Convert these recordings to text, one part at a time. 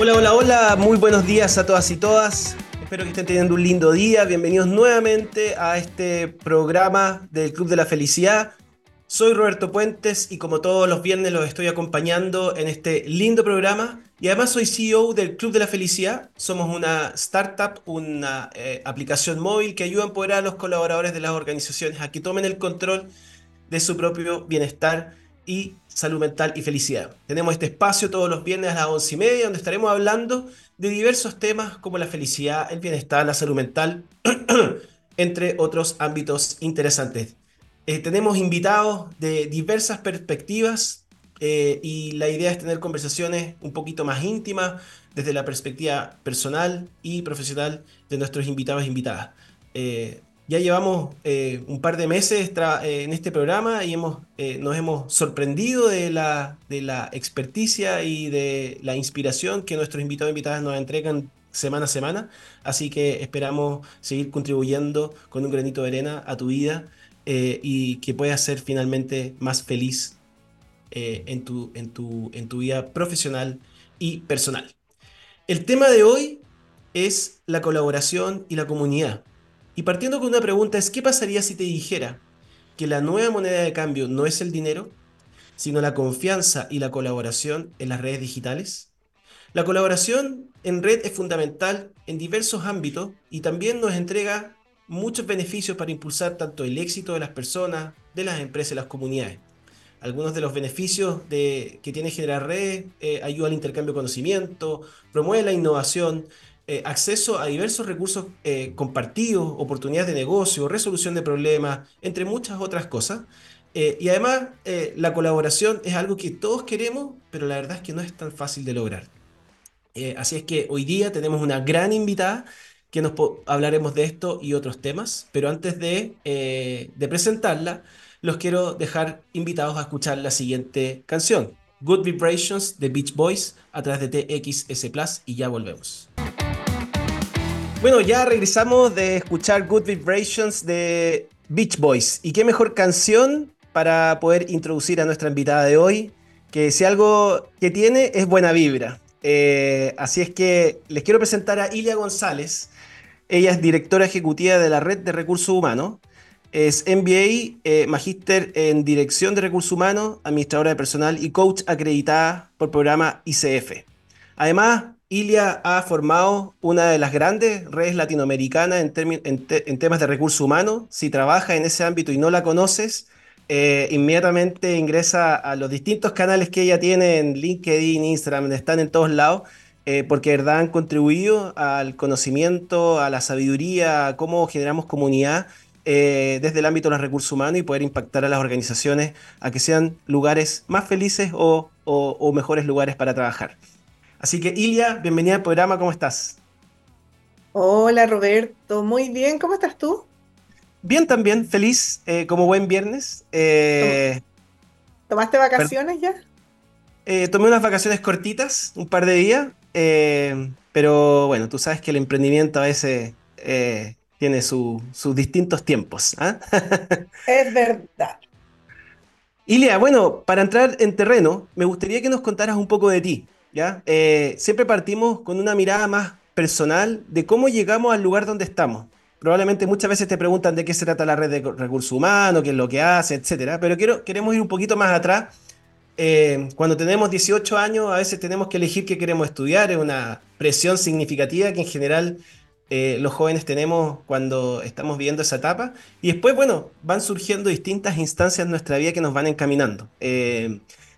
Hola, hola, hola, muy buenos días a todas y todas. Espero que estén teniendo un lindo día. Bienvenidos nuevamente a este programa del Club de la Felicidad. Soy Roberto Puentes y como todos los viernes los estoy acompañando en este lindo programa. Y además soy CEO del Club de la Felicidad. Somos una startup, una eh, aplicación móvil que ayuda a empoderar a los colaboradores de las organizaciones a que tomen el control de su propio bienestar y salud mental y felicidad. Tenemos este espacio todos los viernes a las once y media donde estaremos hablando de diversos temas como la felicidad, el bienestar, la salud mental, entre otros ámbitos interesantes. Eh, tenemos invitados de diversas perspectivas eh, y la idea es tener conversaciones un poquito más íntimas desde la perspectiva personal y profesional de nuestros invitados e invitadas. Eh, ya llevamos eh, un par de meses eh, en este programa y hemos, eh, nos hemos sorprendido de la, de la experticia y de la inspiración que nuestros invitados e invitadas nos entregan semana a semana. Así que esperamos seguir contribuyendo con un granito de arena a tu vida y que puedas ser finalmente más feliz en, tu, en, tu, en tu vida profesional y personal. El tema de hoy es la colaboración y la comunidad. Y partiendo con una pregunta es, ¿qué pasaría si te dijera que la nueva moneda de cambio no es el dinero, sino la confianza y la colaboración en las redes digitales? La colaboración en red es fundamental en diversos ámbitos y también nos entrega muchos beneficios para impulsar tanto el éxito de las personas, de las empresas y las comunidades. Algunos de los beneficios de, que tiene generar redes eh, ayuda al intercambio de conocimiento, promueve la innovación, eh, acceso a diversos recursos eh, compartidos, oportunidades de negocio, resolución de problemas, entre muchas otras cosas. Eh, y además, la colaboración es algo que todos queremos, pero la verdad es que no es tan fácil de lograr. así es que hoy día tenemos una gran invitada que nos hablaremos de esto y otros temas, pero antes de, de presentarla, los quiero dejar invitados a escuchar la siguiente canción. Good Vibrations de Beach Boys a través de TXS Plus y ya volvemos. Bueno, ya regresamos de escuchar Good Vibrations de Beach Boys. Y qué mejor canción para poder introducir a nuestra invitada de hoy, que si algo que tiene es buena vibra. Eh, así es que les quiero presentar a Ilia González. Ella es directora ejecutiva de la Red de Recursos Humanos. Es MBA, eh, magíster en Dirección de Recursos Humanos, administradora de personal y coach acreditada por programa ICF. Además, Ilia ha formado una de las grandes redes latinoamericanas en, temas de recursos humanos. Si trabajas en ese ámbito y no la conoces, eh, inmediatamente ingresa a los distintos canales que ella tiene en LinkedIn, Instagram, están en todos lados, eh, porque han contribuido al conocimiento, a la sabiduría, a cómo generamos comunidad eh, desde el ámbito de los recursos humanos y poder impactar a las organizaciones a que sean lugares más felices o mejores lugares para trabajar. Así que Ilia, bienvenida al programa, ¿cómo estás? Hola Roberto, muy bien, ¿cómo estás tú? Bien también, feliz, eh, como buen viernes. Eh, ¿Tomaste vacaciones ya? Eh, tomé unas vacaciones cortitas, un par de días, pero bueno, tú sabes que el emprendimiento a veces tiene sus distintos tiempos. ¿ah? Es verdad. Ilia, bueno, para entrar en terreno, me gustaría que nos contaras un poco de ti. Eh, siempre partimos con una mirada más personal de cómo llegamos al lugar donde estamos. Probablemente muchas veces te preguntan de qué se trata la red de recursos humanos, qué es lo que hace, etcétera. Pero queremos ir un poquito más atrás. Eh, cuando tenemos 18 años, a veces tenemos que elegir qué queremos estudiar. Es una presión significativa que en general eh, los jóvenes tenemos cuando estamos viviendo esa etapa. Y después, bueno, van surgiendo distintas instancias en nuestra vida que nos van encaminando.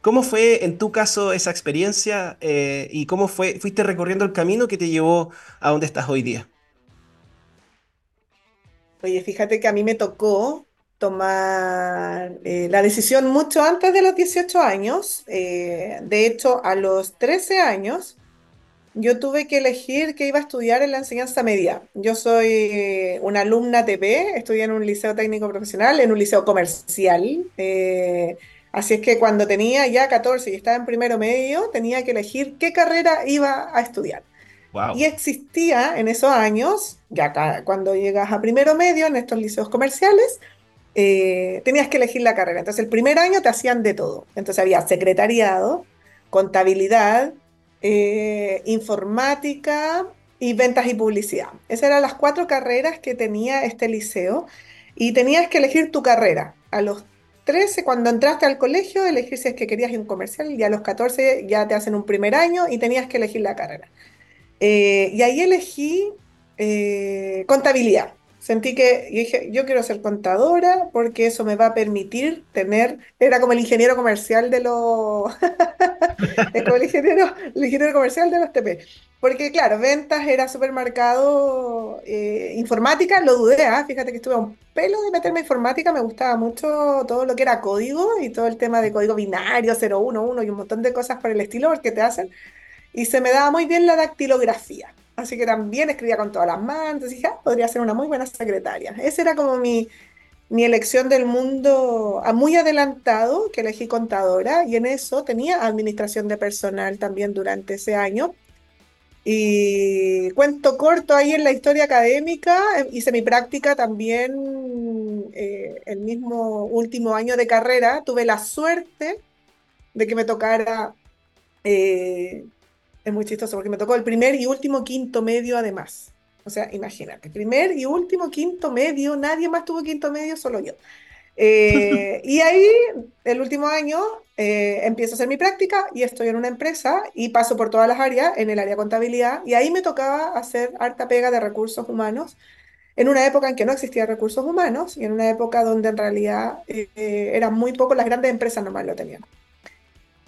¿Cómo fue en tu caso esa experiencia eh, y cómo fue, fuiste recorriendo el camino que te llevó a donde estás hoy día? Oye, fíjate que a mí me tocó tomar eh, la decisión mucho antes de los 18 años. Eh, de hecho, a los 13 años, yo tuve que elegir qué iba a estudiar en la enseñanza media. Yo soy una alumna TP, estudié en un liceo técnico profesional, en un liceo comercial. Así es que cuando tenía ya 14 y estaba en primero medio, tenía que elegir qué carrera iba a estudiar. Y existía en esos años, ya cuando llegas a primero medio en estos liceos comerciales, eh, tenías que elegir la carrera. Entonces el primer año te hacían de todo. Entonces había secretariado, contabilidad, eh, informática y ventas y publicidad. Esas eran las cuatro carreras que tenía este liceo y tenías que elegir tu carrera. A los 13, cuando entraste al colegio, elegir si es que querías ir un comercial y a los 14 ya te hacen un primer año y tenías que elegir la carrera. Eh, y ahí elegí eh, contabilidad. Sentí que yo dije, yo quiero ser contadora porque eso me va a permitir tener, era como el ingeniero comercial de los, es como el ingeniero, el ingeniero comercial de los TP. Porque claro, ventas era supermercado, eh, informática, lo dudé, ¿ah? fíjate que estuve a un pelo de meterme en informática, me gustaba mucho todo lo que era código y todo el tema de código binario, 011 y un montón de cosas por el estilo porque te hacen. Y se me daba muy bien la dactilografía. Así que también escribía con todas las manos, y dije, ah, podría ser una muy buena secretaria. Esa era como mi, mi elección del mundo a muy adelantado, que elegí contadora, y en eso tenía administración de personal también durante ese año. Y cuento corto ahí en la historia académica, eh, hice mi práctica también eh, el mismo último año de carrera, tuve la suerte de que me tocara eh, es muy chistoso porque me tocó el primer y último quinto medio además. O sea, imagínate, primer y último quinto medio, nadie más tuvo quinto medio, solo yo. Eh, y ahí, el último año, eh, empiezo a hacer mi práctica y estoy en una empresa y paso por todas las áreas, en el área contabilidad, y ahí me tocaba hacer harta pega de recursos humanos, en una época en que no existía recursos humanos y en una época donde en realidad eh, eran muy pocos, las grandes empresas nomás lo tenían.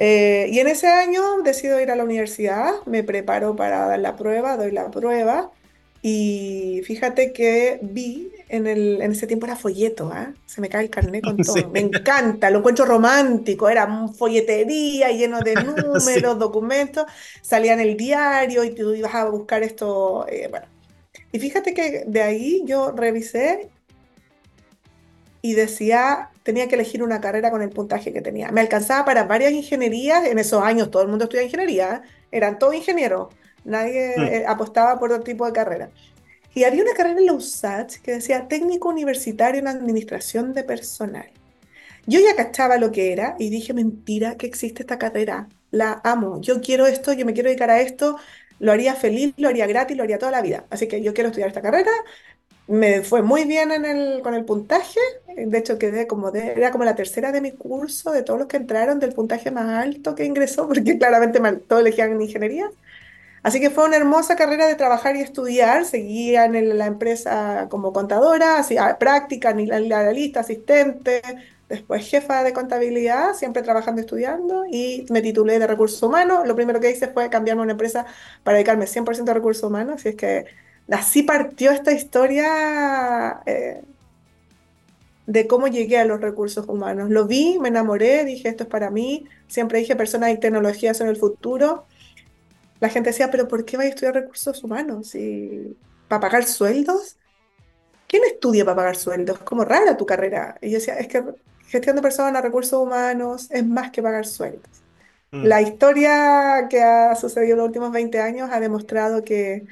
Eh, y en ese año decido ir a la universidad, me preparo para dar la prueba, doy la prueba y fíjate que vi en, el, en ese tiempo era folleto, ¿ah? se me cae el carnet con todo, me encanta, lo encuentro romántico, era folletería lleno de números, documentos, salía en el diario y tú ibas a buscar esto, eh, bueno. Y fíjate que de ahí yo revisé y decía, tenía que elegir una carrera con el puntaje que tenía. Me alcanzaba para varias ingenierías, en esos años todo el mundo estudiaba ingeniería, eran todos ingenieros, nadie mm. eh, apostaba por otro tipo de carrera. Y había una carrera en la USACH que decía técnico universitario en administración de personal. Yo ya cachaba lo que era y dije, mentira que existe esta carrera, la amo, yo quiero esto, yo me quiero dedicar a esto, lo haría feliz, lo haría gratis, lo haría toda la vida. Así que yo quiero estudiar esta carrera, me fue muy bien en el, con el puntaje. De hecho, quedé como de, era como la tercera de mi curso, de todos los que entraron, del puntaje más alto que ingresó, porque claramente todos elegían ingeniería. Así que fue una hermosa carrera de trabajar y estudiar. Seguía en la empresa como contadora, hacía práctica, ni la lista, asistente, después jefa de contabilidad, siempre trabajando y estudiando, y me titulé de recursos humanos. Lo primero que hice fue cambiarme a una empresa para dedicarme 100% a recursos humanos, así es que así partió esta historia eh, de cómo llegué a los recursos humanos. Lo vi, me enamoré, dije, esto es para mí. Siempre dije, personas y tecnologías son el futuro. La gente decía, pero ¿por qué vais a estudiar recursos humanos? ¿Y ¿Para pagar sueldos? ¿Quién estudia para pagar sueldos? Es como rara tu carrera. Y yo decía, es que gestión de personas, recursos humanos, es más que pagar sueldos. Mm. La historia que ha sucedido en los últimos 20 años ha demostrado que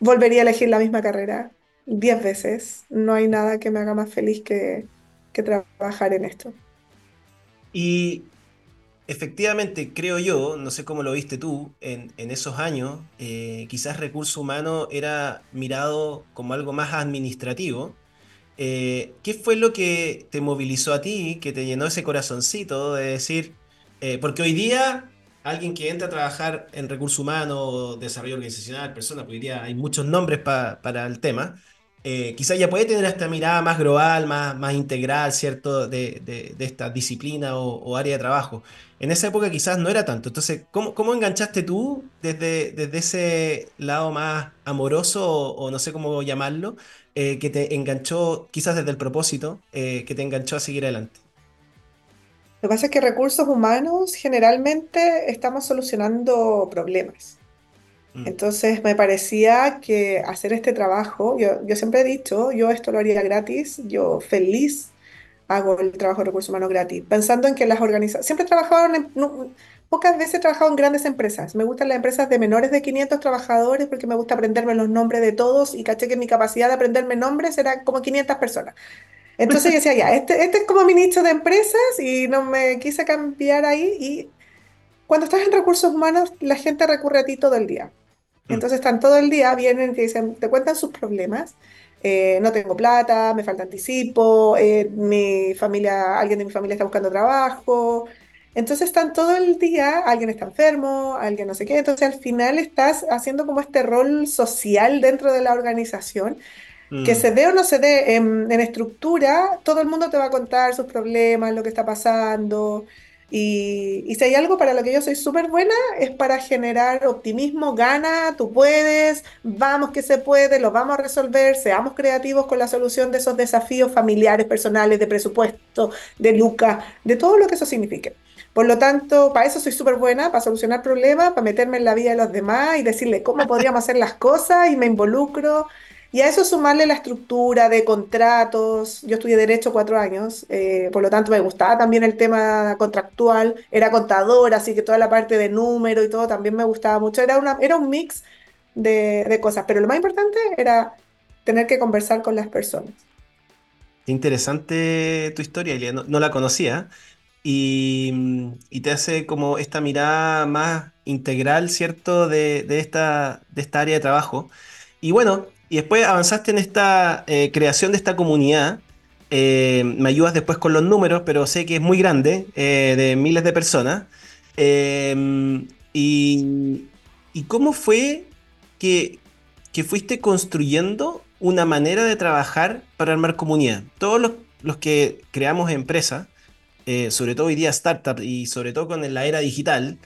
volvería a elegir la misma carrera diez veces. No hay nada que me haga más feliz que, trabajar en esto. Y efectivamente, creo yo, no sé cómo lo viste tú, en, esos años, eh, quizás recurso humano era mirado como algo más administrativo. Eh, ¿Qué fue lo que te movilizó a ti, que te llenó ese corazoncito de decir, eh, porque hoy día alguien que entra a trabajar en recursos humanos, desarrollo organizacional, persona, porque diría, hay muchos nombres para el tema, eh, quizás ya puede tener esta mirada más global, más, más integral, ¿cierto?, de, de, esta disciplina o, área de trabajo. En esa época quizás no era tanto. Entonces, ¿cómo, cómo enganchaste tú desde, desde ese lado más amoroso o, no sé cómo llamarlo, eh, que te enganchó, quizás desde el propósito, eh, que te enganchó a seguir adelante? Lo que pasa es que recursos humanos generalmente estamos solucionando problemas. Mm. Entonces me parecía que hacer este trabajo, yo, yo siempre he dicho, yo esto lo haría gratis, yo feliz hago el trabajo de recursos humanos gratis, pensando en que las organizaciones, siempre he trabajado en, pocas veces he trabajado en grandes empresas, me gustan las empresas de menores de 500 trabajadores porque me gusta aprenderme los nombres de todos y caché que mi capacidad de aprenderme nombres era como 500 personas. Entonces yo decía, ya, este, este es como mi nicho de empresas y no me quise cambiar ahí y cuando estás en recursos humanos, la gente recurre a ti todo el día. Mm. Entonces están todo el día, vienen y te dicen, te cuentan sus problemas. Eh, no tengo plata, me falta anticipo, eh, mi familia, alguien de mi familia está buscando trabajo. Entonces están todo el día, alguien está enfermo, alguien no sé qué. Entonces al final estás haciendo como este rol social dentro de la organización que mm. se dé o no se dé en, estructura, todo el mundo te va a contar sus problemas, lo que está pasando. Y, y si hay algo para lo que yo soy súper buena, es para generar optimismo, gana, tú puedes, vamos que se puede, lo vamos a resolver, seamos creativos con la solución de esos desafíos familiares, personales, de presupuesto, de Luca, de todo lo que eso signifique. Por lo tanto, para eso soy súper buena, para solucionar problemas, para meterme en la vida de los demás y decirle cómo podríamos hacer las cosas y me involucro y a eso sumarle la estructura de contratos. Yo estudié Derecho cuatro años, eh, por lo tanto me gustaba también el tema contractual. Era contadora, así que toda la parte de número y todo también me gustaba mucho. Era, una, era un mix de, cosas, pero lo más importante era tener que conversar con las personas. Interesante tu historia, No, la conocía. Y, te hace como esta mirada más integral, ¿cierto?, de, de, esta, de esta área de trabajo. Y bueno, y después avanzaste en esta eh, creación de esta comunidad. Eh, me ayudas después con los números, pero sé que es muy grande, eh, de miles de personas. Y, cómo fue que, fuiste construyendo una manera de trabajar para armar comunidad? Todos los, que creamos empresas, sobre todo hoy día startup y sobre todo con la era digital,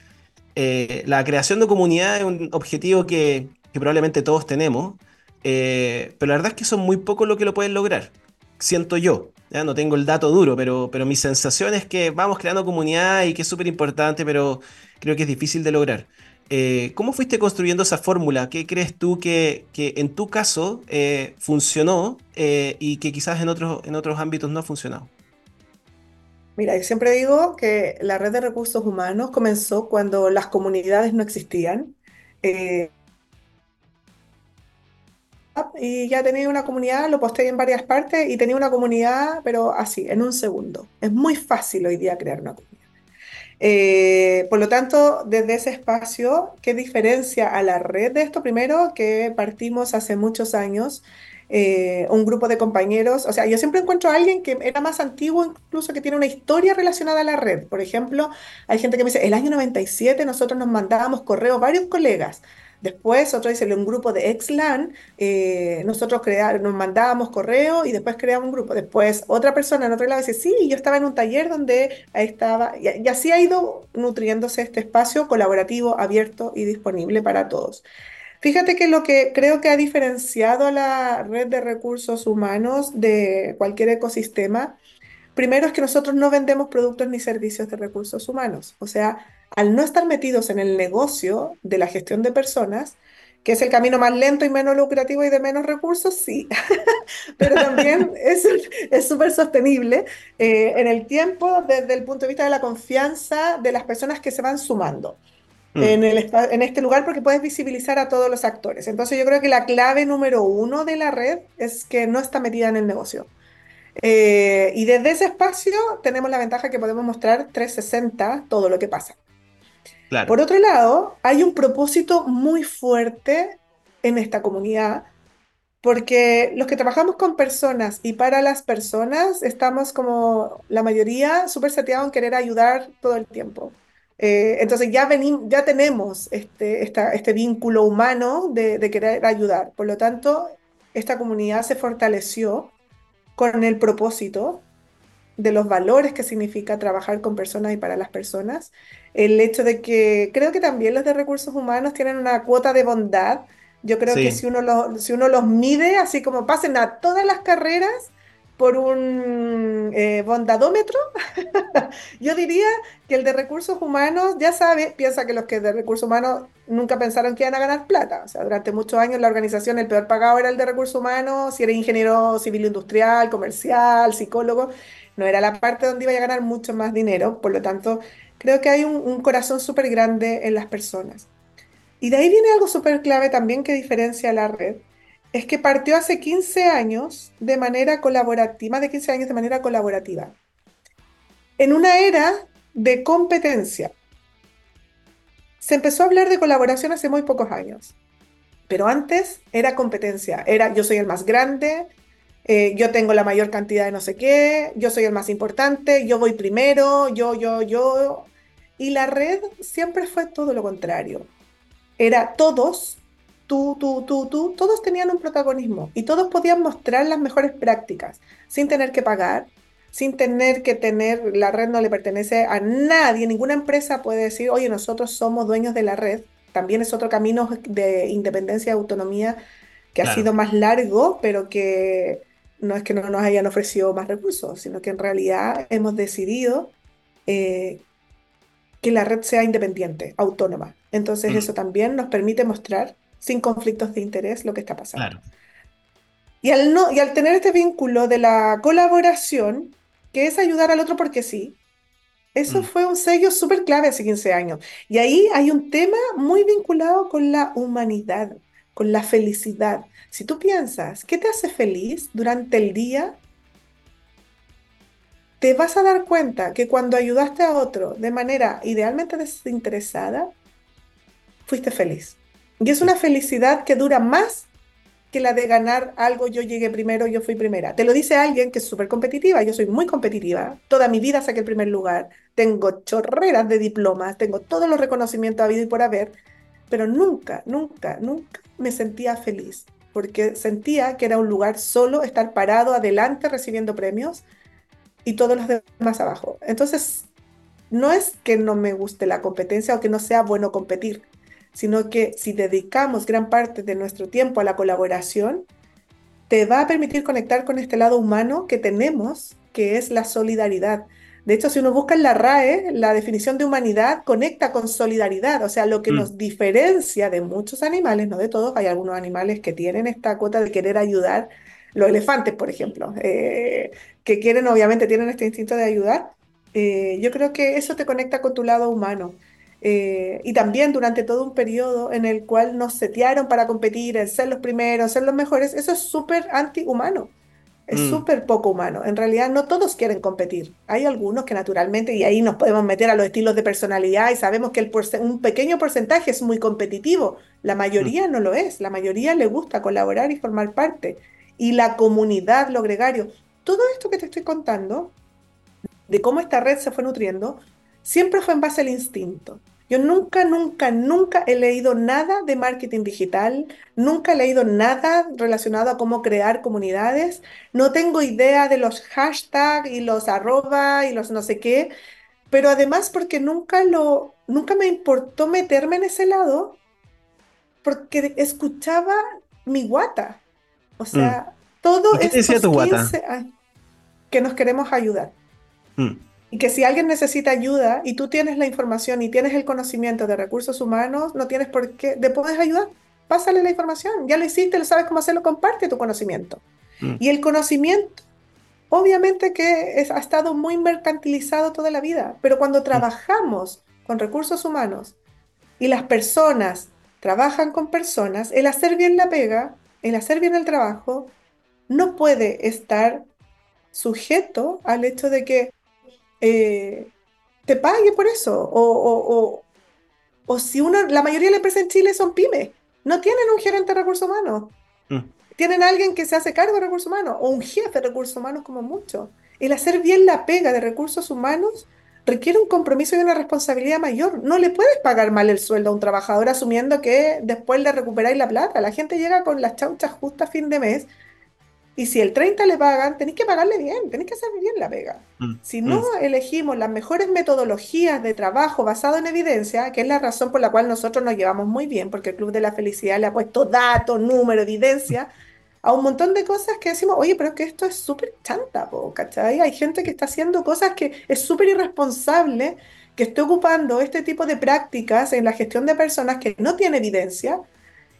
la creación de comunidad es un objetivo que, que probablemente todos tenemos. Eh, pero la verdad es que son muy pocos lo que lo pueden lograr. Siento yo. ¿ya? No tengo el dato duro, pero, pero mi sensación es que vamos creando comunidad y que es súper importante, pero creo que es difícil de lograr. Eh, ¿Cómo fuiste construyendo esa fórmula? ¿Qué crees tú que, que en tu caso eh, funcionó y que quizás en otros, en otros ámbitos no ha funcionado? Mira, yo siempre digo que la red de recursos humanos comenzó cuando las comunidades no existían y ya tenía una comunidad, lo posté en varias partes y tenía una comunidad, pero así, en un segundo. Es muy fácil hoy día crear una comunidad. Eh, por lo tanto, desde ese espacio, ¿qué diferencia a la red de esto? Primero, que partimos hace muchos años, eh, un grupo de compañeros, o sea, yo siempre encuentro a alguien que era más antiguo, incluso que tiene una historia relacionada a la red. Por ejemplo, hay gente que me dice, el año 97 nosotros nos mandábamos correos, varios colegas, Después, otro dice, un grupo de ex-LAN, eh, nosotros nos mandábamos correo y después creamos un grupo. Después, otra persona en otro lado dice, sí, yo estaba en un taller donde estaba, y, así ha ido nutriéndose este espacio colaborativo, abierto y disponible para todos. Fíjate que lo que creo que ha diferenciado a la red de recursos humanos de cualquier ecosistema, primero es que nosotros no vendemos productos ni servicios de recursos humanos. O sea, al no estar metidos en el negocio de la gestión de personas, que es el camino más lento y menos lucrativo y de menos recursos, sí, pero también es súper sostenible eh, en el tiempo desde el punto de vista de la confianza de las personas que se van sumando. Mm. En, el, en este lugar porque puedes visibilizar a todos los actores. Entonces yo creo que la clave número uno de la red es que no está metida en el negocio. Eh, y desde ese espacio tenemos la ventaja que podemos mostrar 360 todo lo que pasa. Por otro lado, hay un propósito muy fuerte en esta comunidad, porque los que trabajamos con personas y para las personas estamos como la mayoría súper seteados en querer ayudar todo el tiempo. Eh, entonces ya, venimos, ya tenemos este, este vínculo humano de querer ayudar. Por lo tanto, esta comunidad se fortaleció con el propósito de los valores que significa trabajar con personas y para las personas. El hecho de que creo que también los de recursos humanos tienen una cuota de bondad. Yo creo que si uno, si uno los mide, así como pasen a todas las carreras por un eh, bondadómetro, yo diría que el de recursos humanos ya sabe, piensa que los que de recursos humanos nunca pensaron que iban a ganar plata. O sea, durante muchos años la organización el peor pagado era el de recursos humanos, si eres ingeniero civil industrial, comercial, psicólogo no era la parte donde iba a ganar mucho más dinero, por lo tanto, creo que hay un, corazón súper grande en las personas. Y de ahí viene algo súper clave también que diferencia a la red, es que partió hace 15 años de manera colaborativa, más de 15 años de manera colaborativa, en una era de competencia. Se empezó a hablar de colaboración hace muy pocos años, pero antes era competencia, era yo soy el más grande, eh, yo tengo la mayor cantidad de no sé qué, yo soy el más importante, yo voy primero, yo, yo, yo. Y la red siempre fue todo lo contrario. Era todos, tú, tú, tú, tú, todos tenían un protagonismo y todos podían mostrar las mejores prácticas sin tener que pagar, sin tener que tener, la red no le pertenece a nadie, ninguna empresa puede decir, oye, nosotros somos dueños de la red. También es otro camino de independencia y autonomía que ha sido más largo, pero que no es que no nos hayan ofrecido más recursos, sino que en realidad hemos decidido eh, que la red sea independiente, autónoma. Entonces mm. eso también nos permite mostrar sin conflictos de interés lo que está pasando. Y, al no, y al tener este vínculo de la colaboración, que es ayudar al otro porque sí, eso mm. fue un sello súper clave hace 15 años. Y ahí hay un tema muy vinculado con la humanidad, con la felicidad. Si tú piensas, ¿qué te hace feliz durante el día? Te vas a dar cuenta que cuando ayudaste a otro de manera idealmente desinteresada, fuiste feliz. Y es una felicidad que dura más que la de ganar algo, yo llegué primero, yo fui primera. Te lo dice alguien que es súper competitiva, yo soy muy competitiva, toda mi vida saqué el primer lugar, tengo chorreras de diplomas, tengo todos los reconocimientos habido y por haber, pero nunca, nunca, nunca me sentía feliz porque sentía que era un lugar solo estar parado adelante recibiendo premios y todos los demás abajo. Entonces, no es que no me guste la competencia o que no sea bueno competir, sino que si dedicamos gran parte de nuestro tiempo a la colaboración, te va a permitir conectar con este lado humano que tenemos, que es la solidaridad. De hecho, si uno busca en la RAE, la definición de humanidad conecta con solidaridad, o sea, lo que mm. nos diferencia de muchos animales, no de todos, hay algunos animales que tienen esta cuota de querer ayudar, los elefantes, por ejemplo, eh, que quieren, obviamente, tienen este instinto de ayudar. Eh, yo creo que eso te conecta con tu lado humano. Eh, y también durante todo un periodo en el cual nos setearon para competir, en ser los primeros, ser los mejores, eso es súper antihumano. Es mm. súper poco humano. En realidad no todos quieren competir. Hay algunos que naturalmente, y ahí nos podemos meter a los estilos de personalidad y sabemos que el un pequeño porcentaje es muy competitivo. La mayoría mm. no lo es. La mayoría le gusta colaborar y formar parte. Y la comunidad, lo gregario. Todo esto que te estoy contando, de cómo esta red se fue nutriendo, siempre fue en base al instinto. Yo nunca, nunca, nunca he leído nada de marketing digital, nunca he leído nada relacionado a cómo crear comunidades, no tengo idea de los hashtags y los arroba y los no sé qué, pero además porque nunca lo, nunca me importó meterme en ese lado, porque escuchaba mi guata. O sea, mm. todo es que nos queremos ayudar. Mm. Y que si alguien necesita ayuda y tú tienes la información y tienes el conocimiento de recursos humanos, no tienes por qué, de puedes ayudar. Pásale la información. Ya lo hiciste, lo sabes cómo hacerlo, comparte tu conocimiento. Mm. Y el conocimiento, obviamente que ha estado muy mercantilizado toda la vida, pero cuando mm. trabajamos con recursos humanos y las personas trabajan con personas, el hacer bien la pega, el hacer bien el trabajo, no puede estar sujeto al hecho de que eh, te pague por eso. O, o, o, si uno, la mayoría de las empresas en Chile son pymes, no tienen un gerente de recursos humanos. Mm. Tienen alguien que se hace cargo de recursos humanos o un jefe de recursos humanos como mucho. El hacer bien la pega de recursos humanos requiere un compromiso y una responsabilidad mayor. No le puedes pagar mal el sueldo a un trabajador asumiendo que después le recuperáis la plata. La gente llega con las chauchas justas a fin de mes y si el 30 le pagan, tenéis que pagarle bien, tenéis que hacer bien la pega. Mm, si no mm. elegimos las mejores metodologías de trabajo basado en evidencia, que es la razón por la cual nosotros nos llevamos muy bien, porque el Club de la Felicidad le ha puesto datos, números, evidencia a un montón de cosas que decimos, oye, pero es que esto es súper chanta, ¿cachai? Hay gente que está haciendo cosas que es súper irresponsable, que está ocupando este tipo de prácticas en la gestión de personas que no tiene evidencia,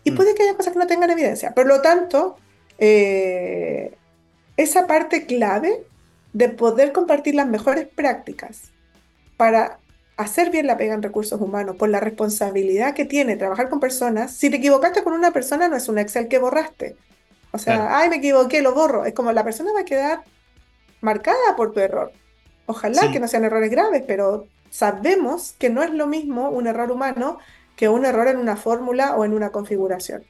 y mm. puede que haya cosas que no tengan evidencia. Por lo tanto, eh, esa parte clave de poder compartir las mejores prácticas para hacer bien la pega en recursos humanos, por la responsabilidad que tiene trabajar con personas. Si te equivocaste con una persona, no es un Excel que borraste. O sea, ay, me equivoqué, lo borro. Es como la persona va a quedar marcada por tu error. Ojalá que no sean errores graves, pero sabemos que no es lo mismo un error humano que un error en una fórmula o en una configuración.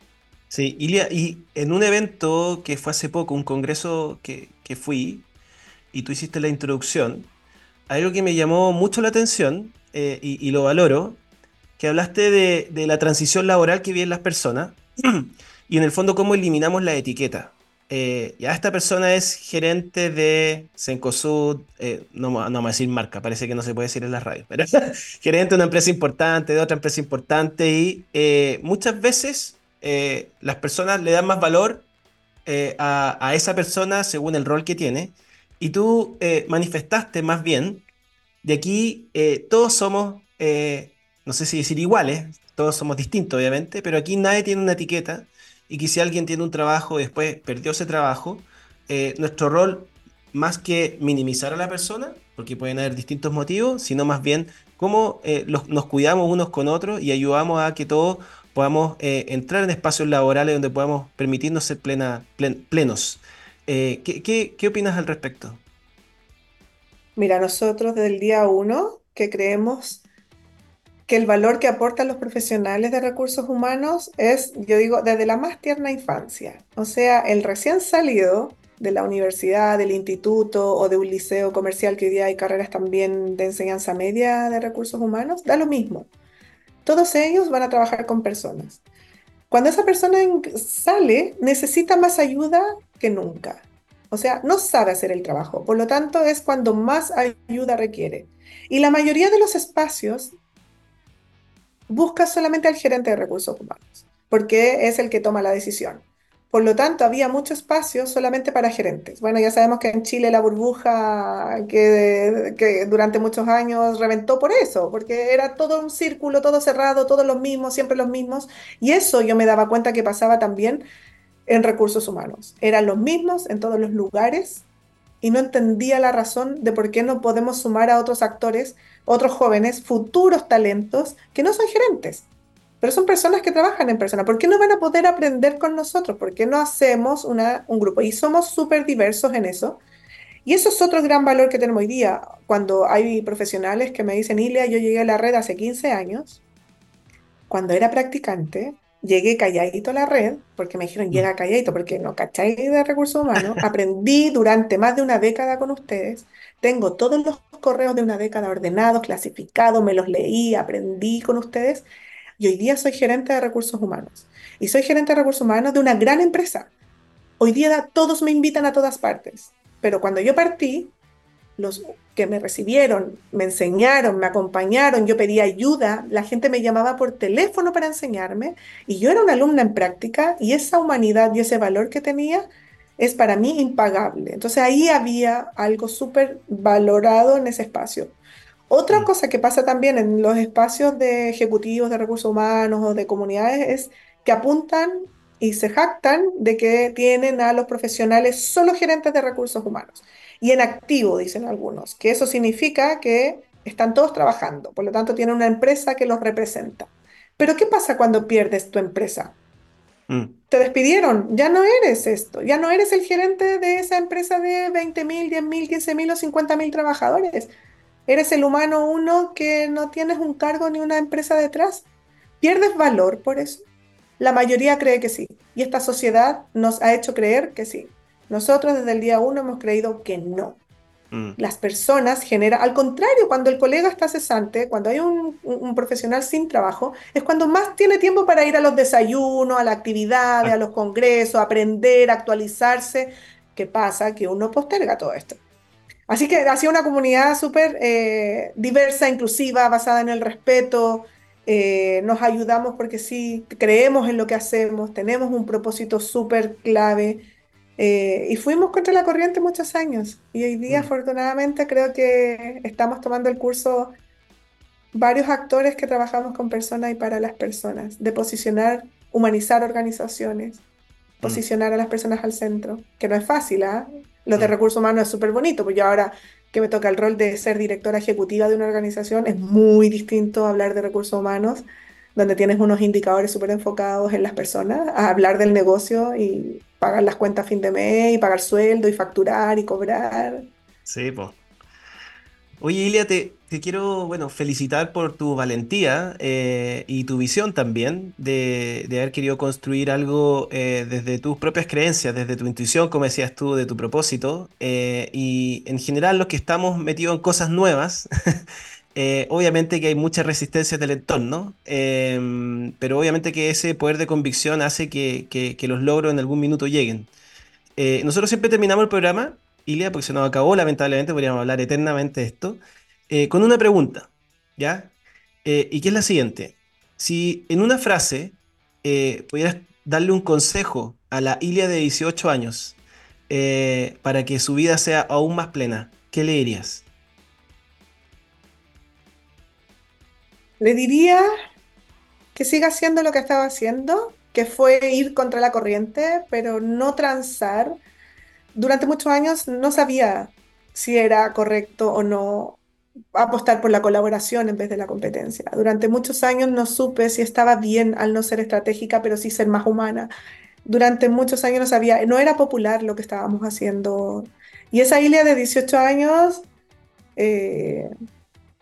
Sí, Ilia, y en un evento que fue hace poco, un congreso que, que fui, y tú hiciste la introducción, algo que me llamó mucho la atención eh, y, lo valoro, que hablaste de, la transición laboral que viven las personas y en el fondo cómo eliminamos la etiqueta. Eh, ya esta persona es gerente de Sencosud, eh, no, no vamos a decir marca, parece que no se puede decir en la radio, pero gerente de una empresa importante, de otra empresa importante y muchas veces las personas le dan más valor a, a, esa persona según el rol que tiene. Y tú manifestaste más bien de aquí eh, todos somos, eh, no sé si decir iguales, todos somos distintos obviamente, pero aquí nadie tiene una etiqueta. Y que si alguien tiene un trabajo y después perdió ese trabajo, eh, nuestro rol más que minimizar a la persona, porque pueden haber distintos motivos, sino más bien cómo nos cuidamos unos con otros y ayudamos a que todos podamos entrar en espacios laborales donde podamos permitirnos ser plena, plenos. ¿qué, qué opinas al respecto? Mira, nosotros desde el día uno que creemos que el valor que aportan los profesionales de recursos humanos es, yo digo, desde la más tierna infancia. O sea, el recién salido de la universidad, del instituto o de un liceo comercial que hoy día hay carreras también de enseñanza media de recursos humanos, da lo mismo. Todos ellos van a trabajar con personas. Cuando esa persona sale, necesita más ayuda que nunca. O sea, no sabe hacer el trabajo. Por lo tanto, es cuando más ayuda requiere. Y la mayoría de los espacios busca solamente al gerente de recursos humanos, porque es el que toma la decisión. Por lo tanto, había mucho espacio solamente para gerentes. Bueno, ya sabemos que en Chile la burbuja que, durante muchos años reventó por eso, porque era todo un círculo, todo cerrado, todos los mismos, siempre los mismos. Y eso yo me daba cuenta que pasaba también en recursos humanos. Eran los mismos en todos los lugares y no entendía la razón de por qué no podemos sumar a otros actores, otros jóvenes, futuros talentos que no son gerentes, pero son personas que trabajan en persona. ¿Por qué no van a poder aprender con nosotros? ¿Por qué no hacemos una, un grupo? Y somos súper diversos en eso. Y eso es otro gran valor que tenemos hoy día. Cuando hay profesionales que me dicen, Ilia, yo llegué a la red hace 15 años, cuando era practicante, llegué calladito a la red, porque me dijeron, llega calladito, porque no cacháis de recursos humanos. Aprendí durante más de una década con ustedes. Tengo todos los correos de una década ordenados, clasificados, me los leí, aprendí con ustedes. Y hoy día soy gerente de recursos humanos. Y soy gerente de recursos humanos de una gran empresa. Hoy día todos me invitan a todas partes. Pero cuando yo partí, los que me recibieron, me enseñaron, me acompañaron, yo pedía ayuda, la gente me llamaba por teléfono para enseñarme y yo era una alumna en práctica y esa humanidad y ese valor que tenía es para mí impagable. Entonces ahí había algo súper valorado en ese espacio. Otra mm. cosa que pasa también en los espacios de ejecutivos de recursos humanos o de comunidades es que apuntan y se jactan de que tienen a los profesionales solo gerentes de recursos humanos y en activo, dicen algunos, que eso significa que están todos trabajando, por lo tanto tienen una empresa que los representa. Pero ¿qué pasa cuando pierdes tu empresa? Mm. Te despidieron, ya no eres esto, ya no eres el gerente de esa empresa de 20 mil, 10 mil, 15 mil o 50 mil trabajadores. Eres el humano uno que no tienes un cargo ni una empresa detrás. ¿Pierdes valor por eso? La mayoría cree que sí. Y esta sociedad nos ha hecho creer que sí. Nosotros desde el día uno hemos creído que no. Mm. Las personas generan, al contrario, cuando el colega está cesante, cuando hay un, profesional sin trabajo, es cuando más tiene tiempo para ir a los desayunos, a las actividades, a los congresos, aprender, actualizarse. ¿Qué pasa? Que uno posterga todo esto. Así que ha sido una comunidad súper eh, diversa, inclusiva, basada en el respeto. Eh, nos ayudamos porque sí, creemos en lo que hacemos, tenemos un propósito súper clave. Eh, y fuimos contra la corriente muchos años. Y hoy día, mm. afortunadamente, creo que estamos tomando el curso varios actores que trabajamos con personas y para las personas, de posicionar, humanizar organizaciones, mm. posicionar a las personas al centro, que no es fácil, ¿ah? Lo de mm. recursos humanos es súper bonito, pues yo ahora que me toca el rol de ser directora ejecutiva de una organización, es muy distinto hablar de recursos humanos, donde tienes unos indicadores súper enfocados en las personas, a hablar del negocio y pagar las cuentas a fin de mes y pagar sueldo y facturar y cobrar. Sí, pues. Oye, Ilia, te, te quiero, bueno, felicitar por tu valentía eh, y tu visión también de, haber querido construir algo eh, desde tus propias creencias, desde tu intuición, como decías tú, de tu propósito. eh, y en general los que estamos metidos en cosas nuevas, obviamente que hay mucha resistencia del entorno, pero obviamente que ese poder de convicción hace que, los logros en algún minuto lleguen. Nosotros siempre terminamos el programa, Ilia, porque se nos acabó, lamentablemente, podríamos hablar eternamente de esto, eh, con una pregunta, ¿ya? Eh, y que es la siguiente. Si en una frase eh, pudieras darle un consejo a la Ilia de 18 años para que su vida sea aún más plena, ¿qué le dirías? Le diría que siga haciendo lo que estaba haciendo, que fue ir contra la corriente, pero no transar. Durante muchos años no sabía si era correcto o no apostar por la colaboración en vez de la competencia. Durante muchos años no supe si estaba bien al no ser estratégica, pero sí ser más humana. Durante muchos años no sabía, no era popular lo que estábamos haciendo. Y esa Ilia de 18 años eh,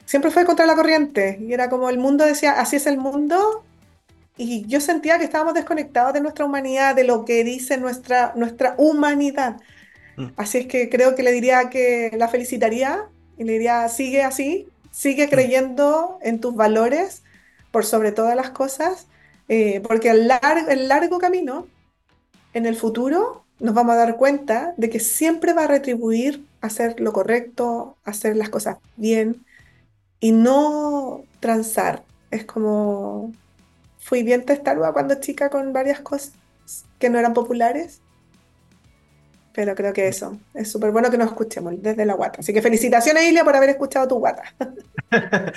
siempre fue contra la corriente. Y era como el mundo decía, así es el mundo. Y yo sentía que estábamos desconectados de nuestra humanidad, de lo que dice nuestra, nuestra humanidad. Mm, Así es que creo que le diría que la felicitaría y le diría, sigue así, sigue creyendo en tus valores por sobre todas las cosas, eh, porque el largo, el largo camino en el futuro nos vamos a dar cuenta de que siempre va a retribuir hacer lo correcto, hacer las cosas bien y no transar. Es como fui bien testaruda cuando chica con varias cosas que no eran populares, pero creo que eso es súper bueno que nos escuchemos desde la guata. Así que felicitaciones, Ilia, por haber escuchado tu guata.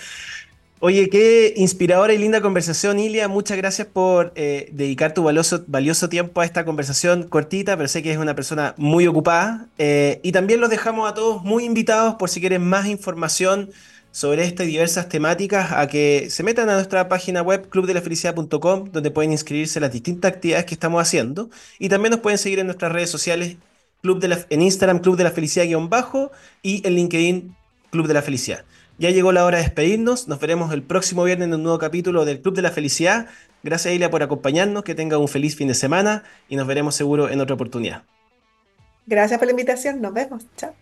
Oye, qué inspiradora y linda conversación, Ilia. Muchas gracias por eh, dedicar tu valioso, valioso tiempo a esta conversación cortita, pero sé que es una persona muy ocupada. Eh, y también los dejamos a todos muy invitados por si quieren más información sobre esta y diversas temáticas, a que se metan a nuestra página web clubdelafelicidad.com, donde pueden inscribirse las distintas actividades que estamos haciendo. Y también nos pueden seguir en nuestras redes sociales, Club en Instagram, Club de la Felicidad-bajo, y en LinkedIn, Club de la Felicidad. Ya llegó la hora de despedirnos. Nos veremos el próximo viernes en un nuevo capítulo del Club de la Felicidad. Gracias, Ilia, por acompañarnos. Que tenga un feliz fin de semana y nos veremos seguro en otra oportunidad. Gracias por la invitación, nos vemos. Chao.